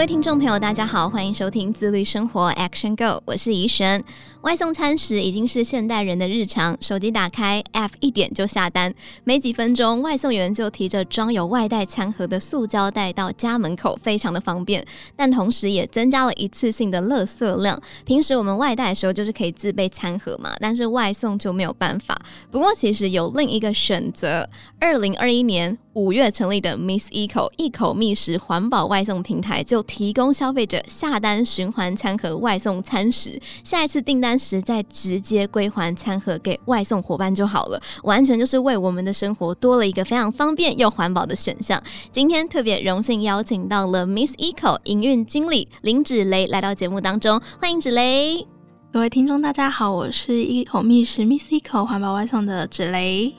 各位听众朋友，大家好，欢迎收听自律生活 Action Go，我是怡璇。外送餐食已经是现代人的日常，手机打开 App 一点就下单，没几分钟，外送员就提着装有外带餐盒的塑胶袋到家门口，非常的方便。但同时也增加了一次性的垃圾量。平时我们外带的时候就是可以自备餐盒嘛，但是外送就没有办法。不过其实有另一个选择，二零二一年五月成立的 Miss Eco 一口觅食环保外送平台就提供消费者下单循环餐盒外送餐食，下一次订单。时再直接归还餐盒给外送伙伴就好了，完全就是为我们的生活多了一个非常方便又环保的选项。今天特别荣幸邀请到了 Miss Eco 营运经理林芷蕾来到节目当中，欢迎芷蕾。各位听众大家好，我是一口觅食 Miss Eco 环保外送的芷蕾。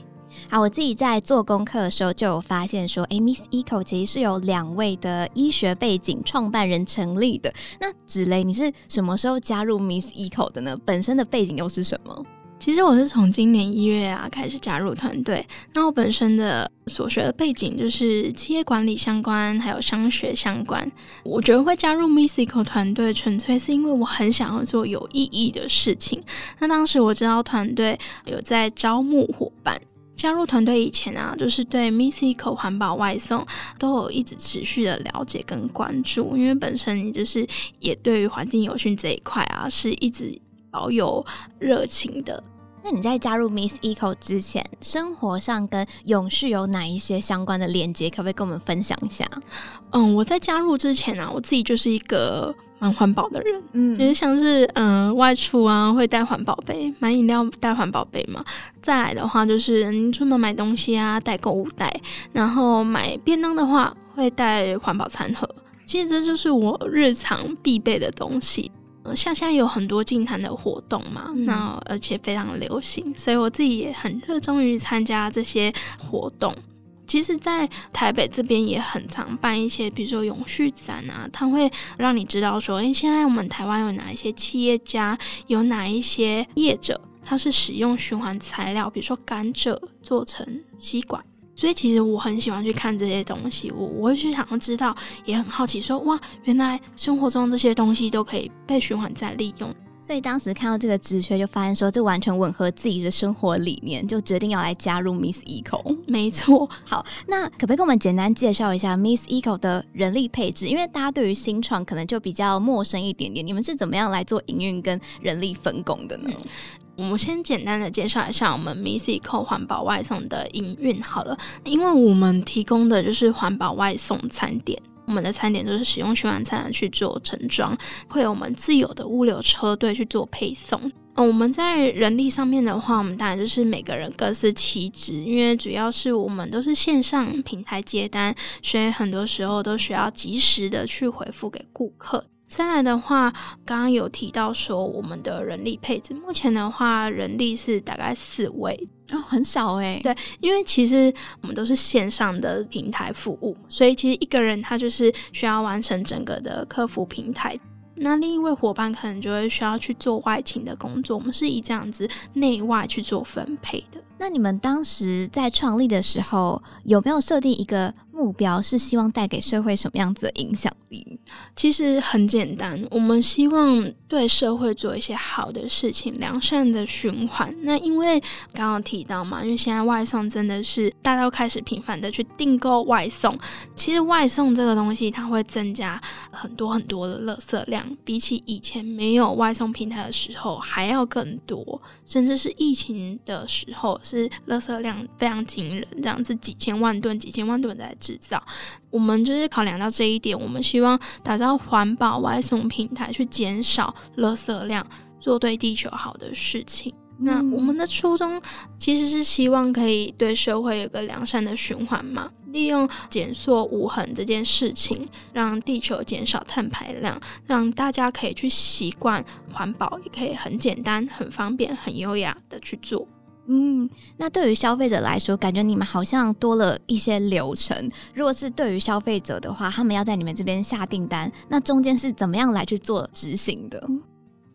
好，我自己在做功课的时候就有发现说，哎，Miss Eco 其实是有两位的医学背景创办人成立的。那芷蕾，你是什么时候加入 Miss Eco 的呢？本身的背景又是什么？其实我是从今年一月啊开始加入团队。那我本身的所学的背景就是企业管理相关，还有商学相关。我觉得会加入 Miss Eco 团队，纯粹是因为我很想要做有意义的事情。那当时我知道团队有在招募伙伴。加入团队以前啊，就是对 Miss Eco 环保外送都有一直持续的了解跟关注，因为本身你就是也对于环境有训这一块啊，是一直保有热情的。那你在加入 Miss Eco 之前，生活上跟永续有哪一些相关的连接？可不可以跟我们分享一下？嗯，我在加入之前啊，我自己就是一个。蛮环保的人，嗯，就是像是嗯、呃、外出啊会带环保杯，买饮料带环保杯嘛。再来的话就是您出门买东西啊带购物袋，然后买便当的话会带环保餐盒。其实这就是我日常必备的东西。呃，像现在有很多净滩的活动嘛，嗯、那而且非常流行，所以我自己也很热衷于参加这些活动。其实，在台北这边也很常办一些，比如说永续展啊，它会让你知道说，哎，现在我们台湾有哪一些企业家，有哪一些业者，他是使用循环材料，比如说甘蔗做成吸管。所以，其实我很喜欢去看这些东西，我我会去想要知道，也很好奇说，哇，原来生活中这些东西都可以被循环再利用。所以当时看到这个职缺，就发现说这完全吻合自己的生活理念，就决定要来加入 Miss Eco。没错，好，那可不可以跟我们简单介绍一下 Miss Eco 的人力配置？因为大家对于新创可能就比较陌生一点点，你们是怎么样来做营运跟人力分工的呢？嗯，我们先简单的介绍一下我们 Miss Eco 环保外送的营运好了，因为我们提供的就是环保外送餐点。我们的餐点都是使用循环餐去做盛装，会有我们自有的物流车队去做配送。嗯，我们在人力上面的话，我们当然就是每个人各司其职，因为主要是我们都是线上平台接单，所以很多时候都需要及时的去回复给顾客。再来的话，刚刚有提到说我们的人力配置，目前的话人力是大概四位。哦，很少哎、欸。对，因为其实我们都是线上的平台服务，所以其实一个人他就是需要完成整个的客服平台。那另一位伙伴可能就会需要去做外勤的工作，我们是以这样子内外去做分配的。那你们当时在创立的时候，有没有设定一个目标，是希望带给社会什么样子的影响力？其实很简单，我们希望对社会做一些好的事情，良善的循环。那因为刚刚提到嘛，因为现在外送真的是大家都开始频繁的去订购外送，其实外送这个东西它会增加很多很多的垃圾量，比起以前没有外送平台的时候还要更多，甚至是疫情的时候。是垃圾量非常惊人，这样子几千万吨、几千万吨在制造。我们就是考量到这一点，我们希望打造环保外送平台，去减少垃圾量，做对地球好的事情。嗯、那我们的初衷其实是希望可以对社会有个良善的循环嘛，利用减塑无痕这件事情，让地球减少碳排量，让大家可以去习惯环保，也可以很简单、很方便、很优雅的去做。嗯，那对于消费者来说，感觉你们好像多了一些流程。如果是对于消费者的话，他们要在你们这边下订单，那中间是怎么样来去做执行的？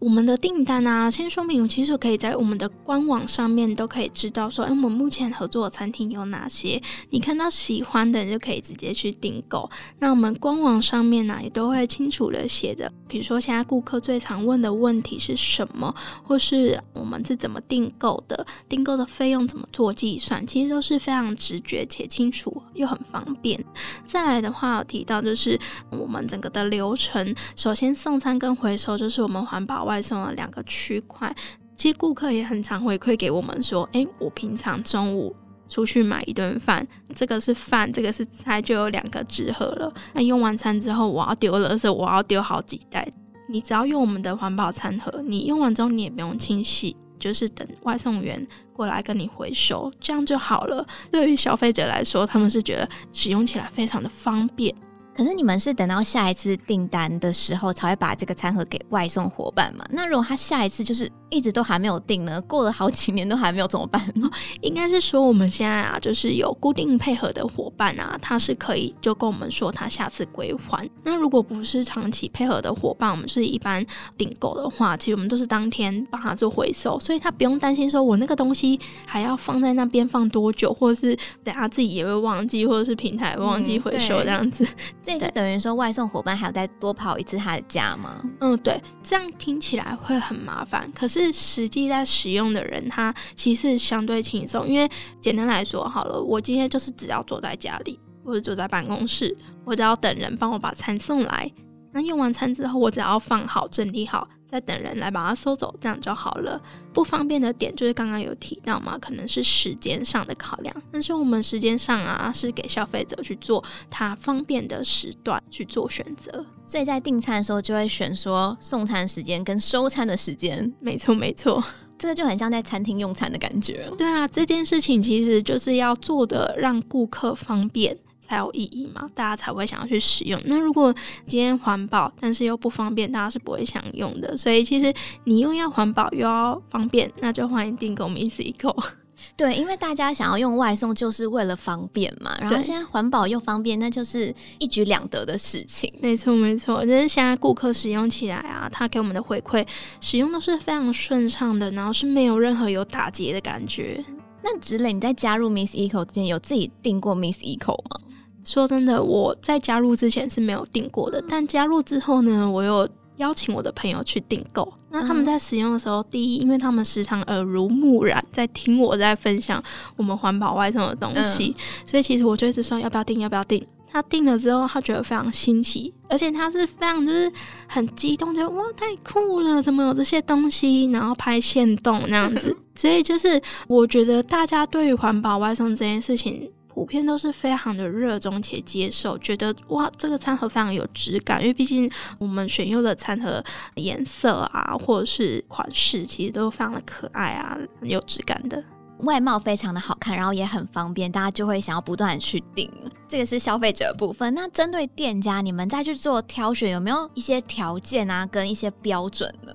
我们的订单啊，先说明，其实可以在我们的官网上面都可以知道说，哎，我们目前合作的餐厅有哪些。你看到喜欢的，你就可以直接去订购。那我们官网上面呢、也都会清楚的写着，比如说现在顾客最常问的问题是什么，或是我们是怎么订购的，订购的费用怎么做计算，其实都是非常直觉且清楚又很方便。再来的话，有提到就是我们整个的流程，首先送餐跟回收，就是我们环保外送了两个区块，其实顾客也很常回馈给我们说：“诶，我平常中午出去买一顿饭，这个是饭，这个是菜，就有两个纸盒了。那用完餐之后，我要丢了，是我要丢好几袋。你只要用我们的环保餐盒，你用完之后你也不用清洗，就是等外送员过来跟你回收，这样就好了。对于消费者来说，他们是觉得使用起来非常的方便。”可是你们是等到下一次订单的时候才会把这个餐盒给外送伙伴嘛？那如果他下一次就是一直都还没有订呢？过了好几年都还没有怎么办？应该是说我们现在啊，就是有固定配合的伙伴啊，他是可以就跟我们说他下次归还。那如果不是长期配合的伙伴，我们就是一般订购的话，其实我们都是当天帮他做回收，所以他不用担心说我那个东西还要放在那边放多久，或者是等下自己也会忘记，或者是平台忘记回收这样子。嗯所以就等于说，外送伙伴还要再多跑一次他的家吗？嗯，对，这样听起来会很麻烦。可是实际在使用的人，他其实相对轻松。因为简单来说，好了，我今天就是只要坐在家里，或者坐在办公室，我只要等人帮我把餐送来。那用完餐之后，我只要放好、整理好。再等人来把它收走，这样就好了。不方便的点就是刚刚有提到嘛，可能是时间上的考量。但是我们时间上啊，是给消费者去做他方便的时段去做选择。所以在订餐的时候就会选说送餐时间跟收餐的时间。没错，没错，这个就很像在餐厅用餐的感觉。对啊，这件事情其实就是要做的让顾客方便。才有意义嘛，大家才会想要去使用。那如果今天环保，但是又不方便，大家是不会想用的。所以其实你又要环保又要方便，那就欢迎订购 Miss Eco。对，因为大家想要用外送就是为了方便嘛。然后现在环保又方便，那就是一举两得的事情。没错，没错，就是现在顾客使用起来啊，他给我们的回馈，使用都是非常顺畅的，然后是没有任何有打结的感觉。那芷蕾，你在加入 Miss Eco 之前，有自己订过 Miss Eco 吗？说真的，我在加入之前是没有订过的，但加入之后呢，我有邀请我的朋友去订购。那他们在使用的时候，第一，因为他们时常耳濡目染，在听我在分享我们环保外送的东西，所以其实我就一直说要不要订，要不要订。他订了之后，他觉得非常新奇，而且他是非常就是很激动，觉得哇太酷了，怎么有这些东西，然后拍现动那样子。所以就是我觉得大家对于环保外送这件事情。普遍都是非常的热衷且接受，觉得哇，这个餐盒非常有质感，因为毕竟我们选用的餐盒颜色啊，或者是款式，其实都非常的可爱啊，很有质感的。外貌非常的好看，然后也很方便，大家就会想要不断的去订。这个是消费者部分。那针对店家，你们再去做挑选，有没有一些条件啊，跟一些标准呢？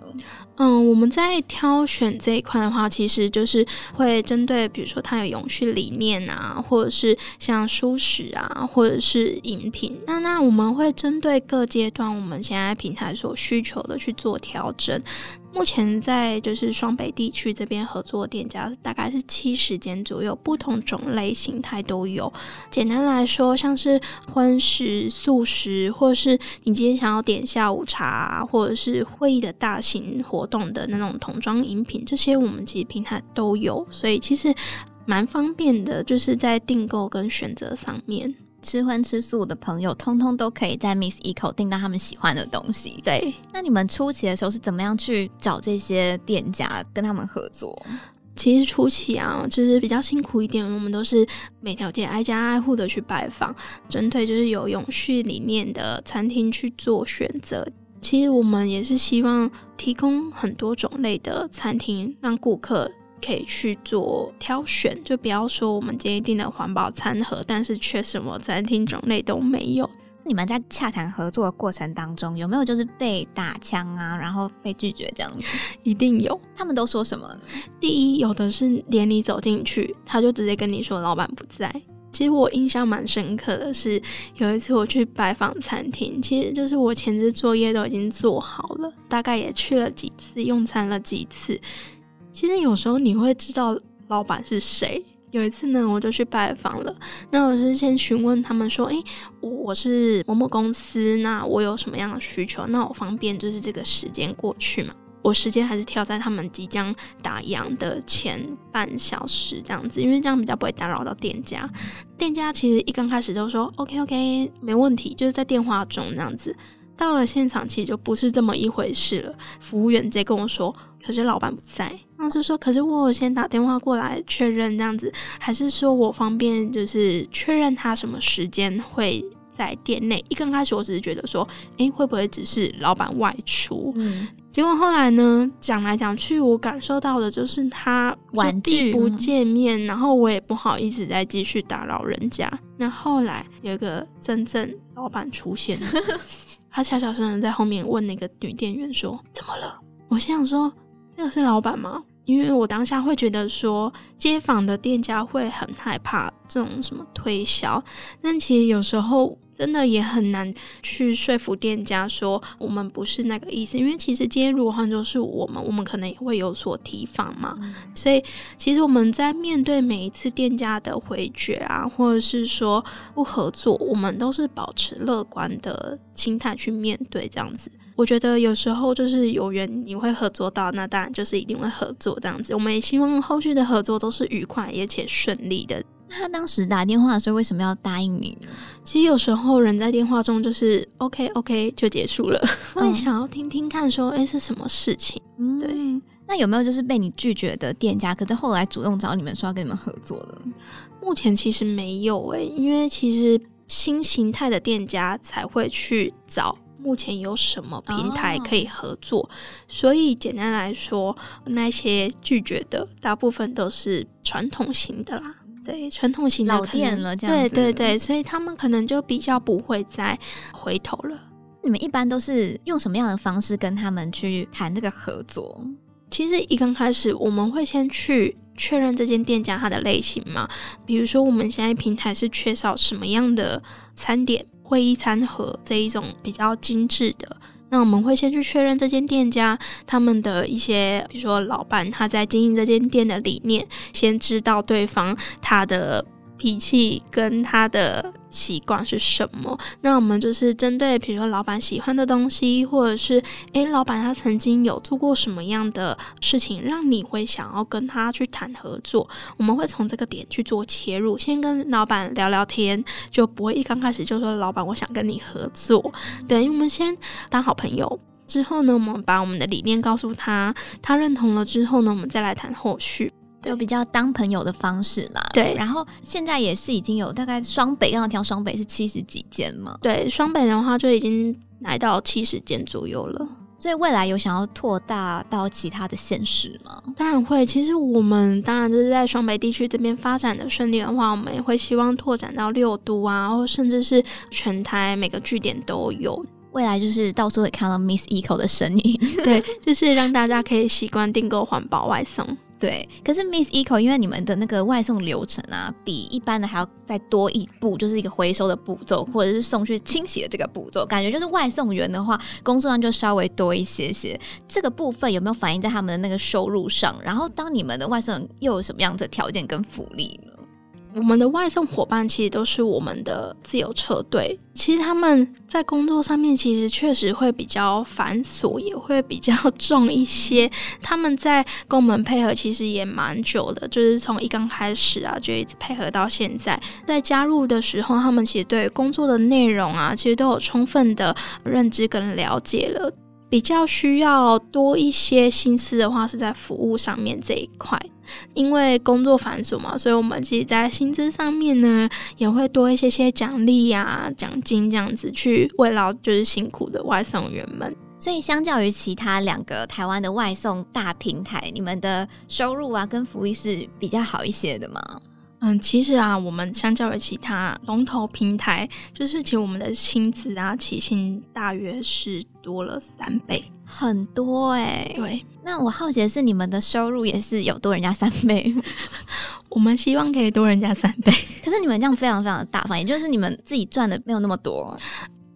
嗯，我们在挑选这一块的话，其实就是会针对，比如说它有永续理念啊，或者是像蔬食啊，或者是饮品。那那我们会针对各阶段我们现在平台所需求的去做调整。目前在就是双北地区这边合作店家大概是七十间左右，不同种类形态都有。简单来说，像是荤食、素食，或是你今天想要点下午茶，或者是会议的大型活动的那种桶装饮品，这些我们其实平台都有，所以其实蛮方便的，就是在订购跟选择上面。吃荤吃素的朋友，通通都可以在 Miss Eco 订到他们喜欢的东西。对，那你们初期的时候是怎么样去找这些店家跟他们合作？其实初期啊，就是比较辛苦一点，我们都是每条街挨家挨户的去拜访，针对就是有永续理念的餐厅去做选择。其实我们也是希望提供很多种类的餐厅，让顾客。可以去做挑选，就不要说我们今天订的环保餐盒，但是却什么餐厅种类都没有。你们在洽谈合作的过程当中，有没有就是被打枪啊，然后被拒绝这样子？一定有。他们都说什么？第一，有的是连你走进去，他就直接跟你说老板不在。其实我印象蛮深刻的是，有一次我去拜访餐厅，其实就是我前置作业都已经做好了，大概也去了几次，用餐了几次。其实有时候你会知道老板是谁。有一次呢，我就去拜访了。那我是先询问他们说：“诶，我我是某某公司，那我有什么样的需求？那我方便就是这个时间过去嘛？我时间还是挑在他们即将打烊的前半小时这样子，因为这样比较不会打扰到店家。店家其实一刚开始就说 OK OK，没问题，就是在电话中这样子。到了现场，其实就不是这么一回事了。服务员直接跟我说。”可是老板不在，然后就说：“可是我有先打电话过来确认这样子，还是说我方便就是确认他什么时间会在店内？”一刚开始我只是觉得说：“诶，会不会只是老板外出？”嗯，结果后来呢，讲来讲去，我感受到的就是他婉拒不见面，然后我也不好意思再继续打扰人家。那后来有一个真正老板出现，他小小声的在后面问那个女店员说：“怎么了？”我心想说。这个是老板吗？因为我当下会觉得说，街坊的店家会很害怕这种什么推销，但其实有时候真的也很难去说服店家说我们不是那个意思。因为其实今天如果换作是我们，我们可能也会有所提防嘛。嗯、所以其实我们在面对每一次店家的回绝啊，或者是说不合作，我们都是保持乐观的心态去面对这样子。我觉得有时候就是有缘你会合作到，那当然就是一定会合作这样子。我们也希望后续的合作都是愉快而且顺利的。那他当时打电话的时候为什么要答应你呢？其实有时候人在电话中就是 OK OK 就结束了，会、嗯、想要听听看说，哎、欸，是什么事情？嗯，对。那有没有就是被你拒绝的店家，可是后来主动找你们说要跟你们合作的？目前其实没有哎、欸，因为其实新形态的店家才会去找。目前有什么平台可以合作？Oh. 所以简单来说，那些拒绝的大部分都是传统型的啦。对，传统型的老店了，这样子。对对对，所以他们可能就比较不会再回头了。你们一般都是用什么样的方式跟他们去谈这个合作？其实一刚开始，我们会先去确认这间店家它的类型嘛，比如说我们现在平台是缺少什么样的餐点。会议餐盒这一种比较精致的，那我们会先去确认这间店家他们的一些，比如说老板他在经营这间店的理念，先知道对方他的。脾气跟他的习惯是什么？那我们就是针对，比如说老板喜欢的东西，或者是诶，老板他曾经有做过什么样的事情，让你会想要跟他去谈合作？我们会从这个点去做切入，先跟老板聊聊天，就不会一刚开始就说老板我想跟你合作。对，因为我们先当好朋友，之后呢，我们把我们的理念告诉他，他认同了之后呢，我们再来谈后续。就比较当朋友的方式啦。对，然后现在也是已经有大概双北，刚刚挑双北是七十几间嘛。对，双北的话就已经来到七十间左右了。所以未来有想要扩大到其他的县市吗？当然会。其实我们当然就是在双北地区这边发展的顺利的话，我们也会希望拓展到六都啊，或甚至是全台每个据点都有。未来就是到时候会看到 Miss Eco 的身影。对，就是让大家可以习惯订购环保外送。对，可是 Miss Eco 因为你们的那个外送流程啊，比一般的还要再多一步，就是一个回收的步骤，或者是送去清洗的这个步骤，感觉就是外送员的话，工作量就稍微多一些些。这个部分有没有反映在他们的那个收入上？然后，当你们的外送员又有什么样子的条件跟福利？我们的外送伙伴其实都是我们的自由车队，其实他们在工作上面其实确实会比较繁琐，也会比较 重一些。他们在跟我们配合其实也蛮久的，就是从一刚开始啊就一直配合到现在。在加入的时候，他们其实对工作的内容啊，其实都有充分的认知跟了解了。比较需要多一些心思的话，是在服务上面这一块，因为工作繁琐嘛，所以我们其实，在薪资上面呢，也会多一些些奖励呀、奖金这样子，去慰劳就是辛苦的外送员们。所以，相较于其他两个台湾的外送大平台，你们的收入啊跟福利是比较好一些的吗？嗯，其实啊，我们相较于其他龙头平台，就是其实我们的薪资啊起薪大约是多了三倍，很多哎、欸。对，那我好奇的是，你们的收入也是有多人家三倍？我们希望可以多人家三倍，可是你们这样非常非常的大方，也就是你们自己赚的没有那么多。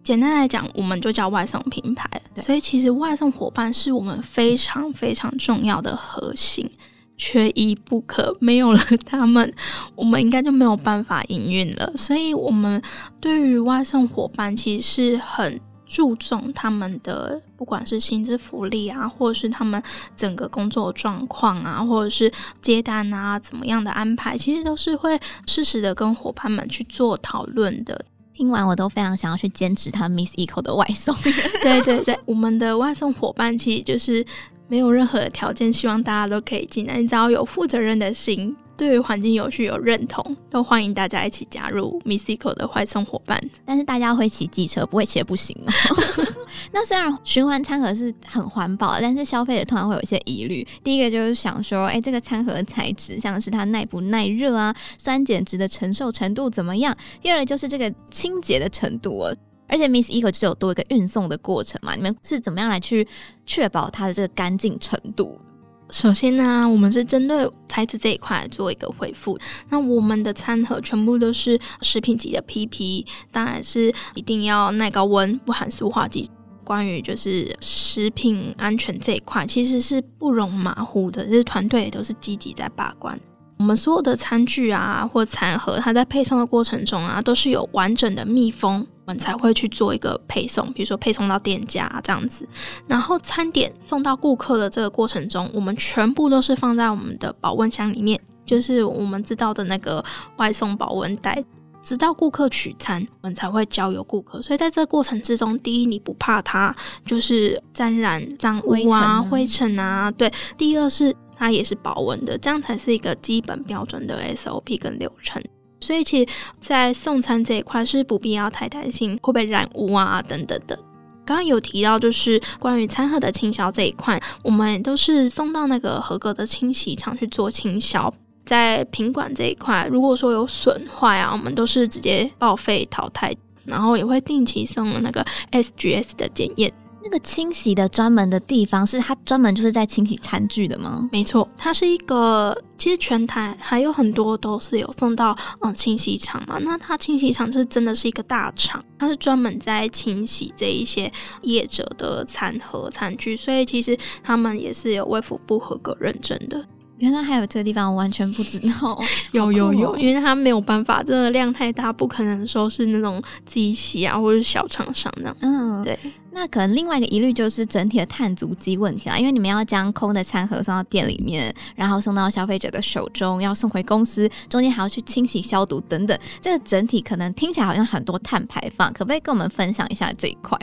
简单来讲，我们就叫外送平台，所以其实外送伙伴是我们非常非常重要的核心。缺一不可，没有了 他们，我们应该就没有办法营运了。所以，我们对于外送伙伴其实是很注重他们的，不管是薪资福利啊，或者是他们整个工作状况啊，或者是接单啊，怎么样的安排，其实都是会适时的跟伙伴们去做讨论的。听完，我都非常想要去兼职他 Miss Eco 的外送。对对对，我们的外送伙伴其实就是。没有任何的条件，希望大家都可以进来。你只要有负责任的心，对于环境有序有认同，都欢迎大家一起加入 Missico 的外送伙伴。但是大家会骑机车，不会骑不行哦。那虽然循环餐盒是很环保，但是消费者通常会有一些疑虑。第一个就是想说，哎，这个餐盒的材质，像是它耐不耐热啊，酸碱值的承受程度怎么样？第二个就是这个清洁的程度哦。而且 Miss Eco 就有多一个运送的过程嘛，你们是怎么样来去确保它的这个干净程度？首先呢、我们是针对材质这一块做一个回复。那我们的餐盒全部都是食品级的 PP，当然是一定要耐高温，不含塑化剂。关于就是食品安全这一块，其实是不容马虎的，就是团队也都是积极在把关。我们所有的餐具啊，或餐盒，它在配送的过程中啊，都是有完整的密封，们才会去做一个配送。比如说配送到店家这样子，然后餐点送到顾客的这个过程中，我们全部都是放在我们的保温箱里面，就是我们知道的那个外送保温袋，直到顾客取餐，我们才会交由顾客。所以在这个过程之中，第一，你不怕它就是沾染脏污啊、灰尘啊，对；第二是。它也是保温的，这样才是一个基本标准的 SOP 跟流程。所以其实，在送餐这一块是不必要太担心会被染污啊等等的。刚刚有提到，就是关于餐盒的清消这一块，我们都是送到那个合格的清洗厂去做清消。在品管这一块，如果说有损坏啊，我们都是直接报废淘汰，然后也会定期送那个 SGS 的检验。那个清洗的专门的地方，是它专门就是在清洗餐具的吗？没错，它是一个，其实全台还有很多都是有送到嗯清洗厂嘛。那它清洗厂是真的是一个大厂，它是专门在清洗这一些业者的餐盒餐具，所以其实他们也是有卫福部合格认证的。原来还有这个地方，我完全不知道。有有有，因为它没有办法，这个量太大，不可能说是那种机洗啊，或者是小厂商那样。嗯，对。那可能另外一个疑虑就是整体的碳足迹问题啦，因为你们要将空的餐盒送到店里面，然后送到消费者的手中，要送回公司，中间还要去清洗消毒等等，这个整体可能听起来好像很多碳排放，可不可以跟我们分享一下这一块？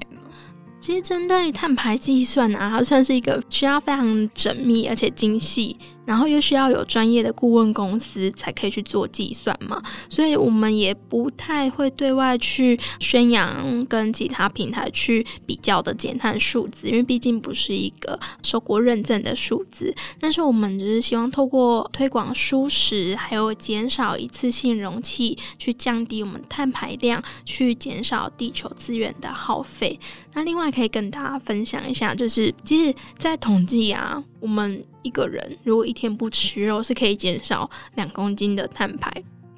其实针对碳排计算啊，它算是一个需要非常缜密而且精细。然后又需要有专业的顾问公司才可以去做计算嘛，所以我们也不太会对外去宣扬跟其他平台去比较的减碳数字，因为毕竟不是一个受过认证的数字。但是我们只是希望透过推广蔬食，还有减少一次性容器，去降低我们碳排量，去减少地球资源的耗费。那另外可以跟大家分享一下，就是其实，在统计啊，我们。一个人如果一天不吃肉，是可以减少两公斤的碳排。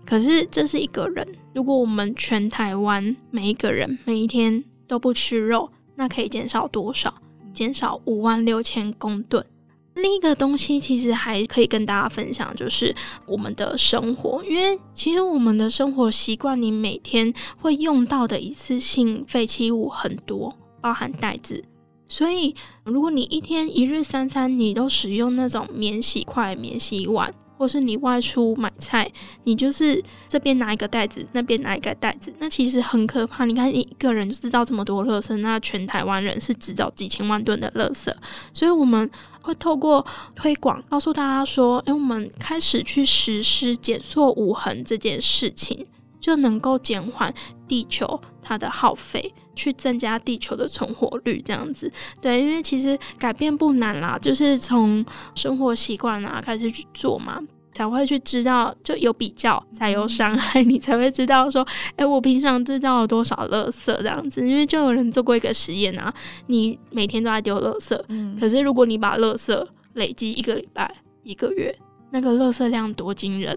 可是这是一个人，如果我们全台湾每一个人每一天都不吃肉，那可以减少多少？减少五万六千公吨。另一个东西其实还可以跟大家分享，就是我们的生活，因为其实我们的生活习惯，你每天会用到的一次性废弃物很多，包含袋子。所以，如果你一天一日三餐你都使用那种免洗筷、免洗碗，或是你外出买菜，你就是这边拿一个袋子，那边拿一个袋子，那其实很可怕。你看，你一个人制造这么多垃圾，那全台湾人是制造几千万吨的垃圾。所以我们会透过推广，告诉大家说，诶，我们开始去实施减塑无痕这件事情，就能够减缓地球它的耗费。去增加地球的存活率，这样子，对，因为其实改变不难啦，就是从生活习惯啊开始去做嘛。才会去知道，就有比较才有伤害，你才会知道说，哎、欸，我平常制造了多少垃圾这样子。因为就有人做过一个实验啊，你每天都在丢垃圾，嗯，可是如果你把垃圾累积一个礼拜、一个月，那个垃圾量多惊人。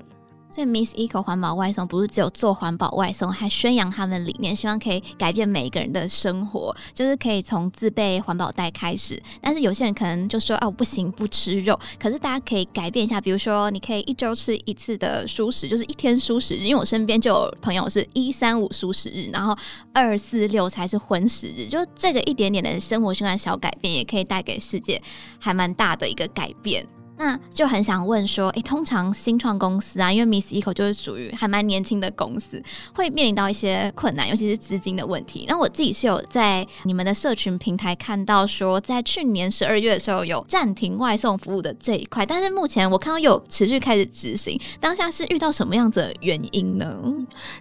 所以，Miss Eco 环保外送不是只有做环保外送，还宣扬他们理念，希望可以改变每一个人的生活，就是可以从自备环保袋开始。但是有些人可能就说：“哦，不行，不吃肉。”可是大家可以改变一下，比如说，你可以一周吃一次的蔬食，就是一天蔬食。因为我身边就有朋友是一三五蔬食日，然后二四六才是荤食日。就这个一点点的生活习惯小改变，也可以带给世界还蛮大的一个改变。那就很想问说，诶、通常新创公司啊，因为 Miss Eco 就是属于还蛮年轻的公司，会面临到一些困难，尤其是资金的问题。那我自己是有在你们的社群平台看到说，在去年十二月的时候有暂停外送服务的这一块，但是目前我看到有持续开始执行。当下是遇到什么样子的原因呢？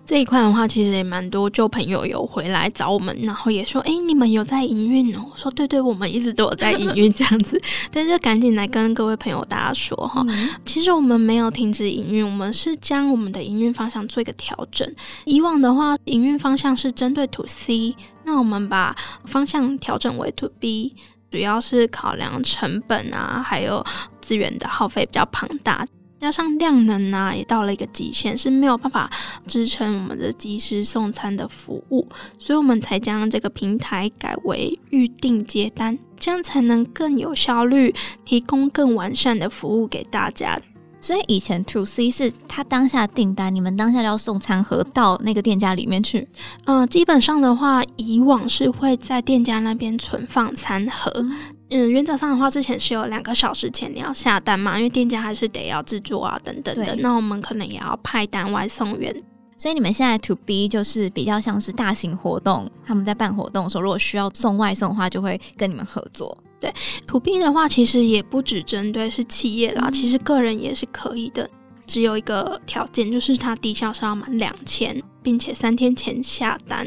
这一块的话，其实也蛮多旧朋友有回来找我们，然后也说，诶、你们有在营运哦？我说，对对，我们一直都有在营运这样子，但是就赶紧来跟各位朋友。大家说哈，其实我们没有停止营运，我们是将我们的营运方向做一个调整。以往的话，营运方向是针对 To C，那我们把方向调整为 To B，主要是考量成本啊，还有资源的耗费比较庞大。加上量能啊，也到了一个极限，是没有办法支撑我们的即时送餐的服务，所以我们才将这个平台改为预定接单，这样才能更有效率，提供更完善的服务给大家。所以以前 To C 是他当下订单，你们当下要送餐盒到那个店家里面去。嗯、呃，基本上的话，以往是会在店家那边存放餐盒。嗯，原则上的话，之前是有两个小时前你要下单嘛，因为店家还是得要制作啊，等等的。那我们可能也要派单外送员。所以你们现在 To B 就是比较像是大型活动，他们在办活动的时候，如果需要送外送的话，就会跟你们合作。对，To B 的话，其实也不只针对是企业啦，嗯、其实个人也是可以的。只有一个条件，就是它低消是要满两千，并且三天前下单。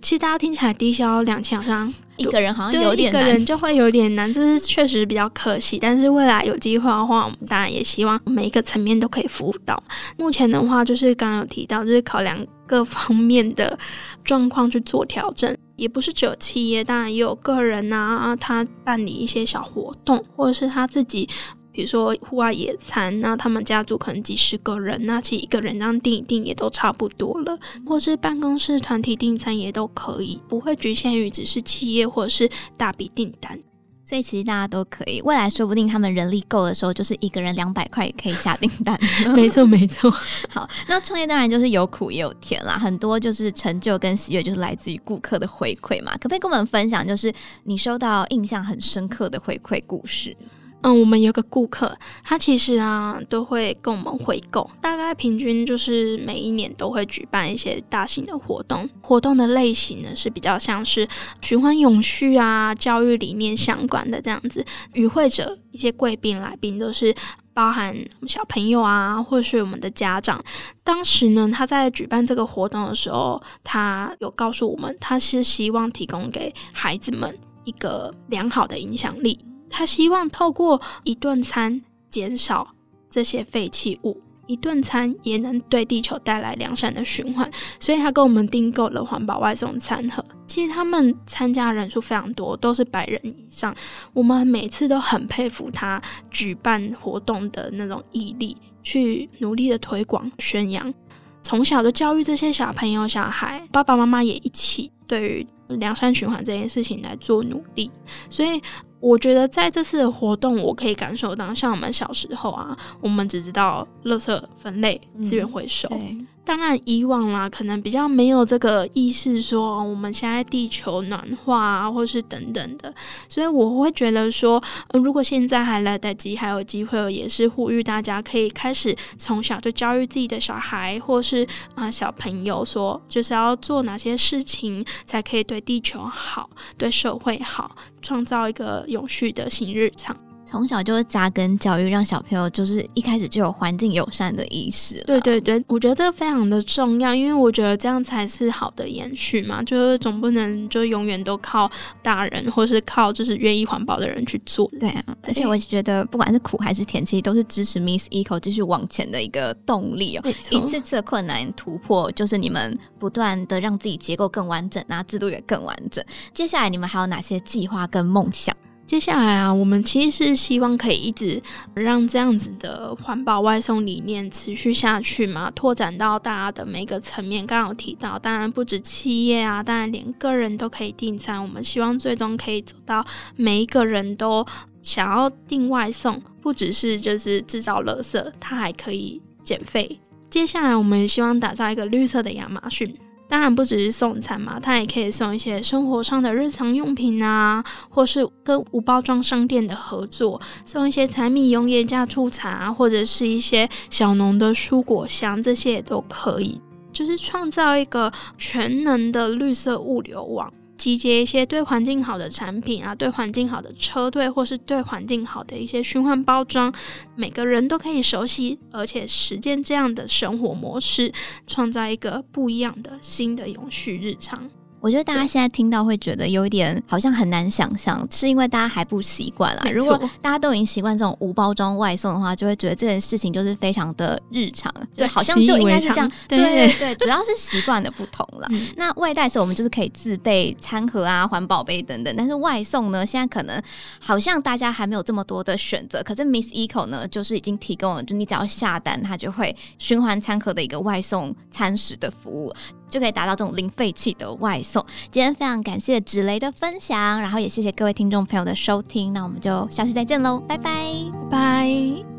其实大家听起来低消两千好像一个人好像有点难，一个人就会有点难，这是确实比较可惜。但是未来有机会的话，我们当然也希望每一个层面都可以服务到。目前的话，就是刚刚有提到，就是考量各方面的状况去做调整，也不是只有企业，当然也有个人啊，他办理一些小活动，或者是他自己。比如说户外野餐，那他们家族可能几十个人，那其实一个人这样订一订也都差不多了，或是办公室团体订餐也都可以，不会局限于只是企业或者是大笔订单，所以其实大家都可以。未来说不定他们人力够的时候，就是一个人两百块也可以下订单。没错，没错。好，那创业当然就是有苦也有甜啦，很多就是成就跟喜悦就是来自于顾客的回馈嘛。可不可以跟我们分享，就是你收到印象很深刻的回馈故事？嗯，我们有个顾客，他其实啊都会跟我们回购，大概平均就是每一年都会举办一些大型的活动，活动的类型呢是比较像是循环永续啊、教育理念相关的这样子。与会者一些贵宾来宾都是包含小朋友啊，或是我们的家长。当时呢，他在举办这个活动的时候，他有告诉我们，他是希望提供给孩子们一个良好的影响力。他希望透过一顿餐减少这些废弃物，一顿餐也能对地球带来良善的循环，所以他跟我们订购了环保外送餐盒。其实他们参加人数非常多，都是百人以上。我们每次都很佩服他举办活动的那种毅力，去努力的推广宣扬，从小就教育这些小朋友小孩，爸爸妈妈也一起对于良善循环这件事情来做努力，所以。我觉得在这次的活动，我可以感受到，像我们小时候啊，我们只知道垃圾分类、资源回收。嗯当然，以往啦，可能比较没有这个意识，说我们现在地球暖化啊，或是等等的，所以我会觉得说，如果现在还来得及，还有机会，也是呼吁大家可以开始从小就教育自己的小孩，或是啊、小朋友，说就是要做哪些事情才可以对地球好，对社会好，创造一个永续的新日常。从小就会扎根教育，让小朋友就是一开始就有环境友善的意识。对对对，我觉得这个非常的重要，因为我觉得这样才是好的延续嘛，就是总不能就永远都靠大人，或是靠就是愿意环保的人去做。对啊，而且我觉得不管是苦还是甜，其实都是支持 Miss Eco 继续往前的一个动力哦。一次次的困难突破，就是你们不断的让自己结构更完整啊，制度也更完整。接下来你们还有哪些计划跟梦想？接下来啊，我们其实是希望可以一直让这样子的环保外送理念持续下去嘛，拓展到大家的每个层面。刚刚有提到，当然不止企业啊，当然连个人都可以订餐。我们希望最终可以走到每一个人都想要订外送，不只是就是制造垃圾，它还可以减费。接下来，我们希望打造一个绿色的亚马逊。当然不只是送餐嘛，它也可以送一些生活上的日常用品啊，或是跟无包装商店的合作，送一些柴米油盐酱醋茶，或者是一些小农的蔬果箱，这些也都可以，就是创造一个全能的绿色物流网。集结一些对环境好的产品啊，对环境好的车队，或是对环境好的一些循环包装，每个人都可以熟悉，而且实践这样的生活模式，创造一个不一样的新的永续日常。我觉得大家现在听到会觉得有一点好像很难想象，是因为大家还不习惯啦。如果大家都已经习惯这种无包装外送的话，就会觉得这件事情就是非常的日常，就好像就应该是这样。对对对，主要是习惯的不同了。那外带的时候，我们就是可以自备餐盒啊、环保杯等等，但是外送呢，现在可能好像大家还没有这么多的选择。可是 Miss Eco 呢，就是已经提供了，就你只要下单，它就会循环餐盒的一个外送餐食的服务。就可以达到这种零废弃的外送。今天非常感谢芷雷的分享，然后也谢谢各位听众朋友的收听，那我们就下期再见喽，拜拜，拜。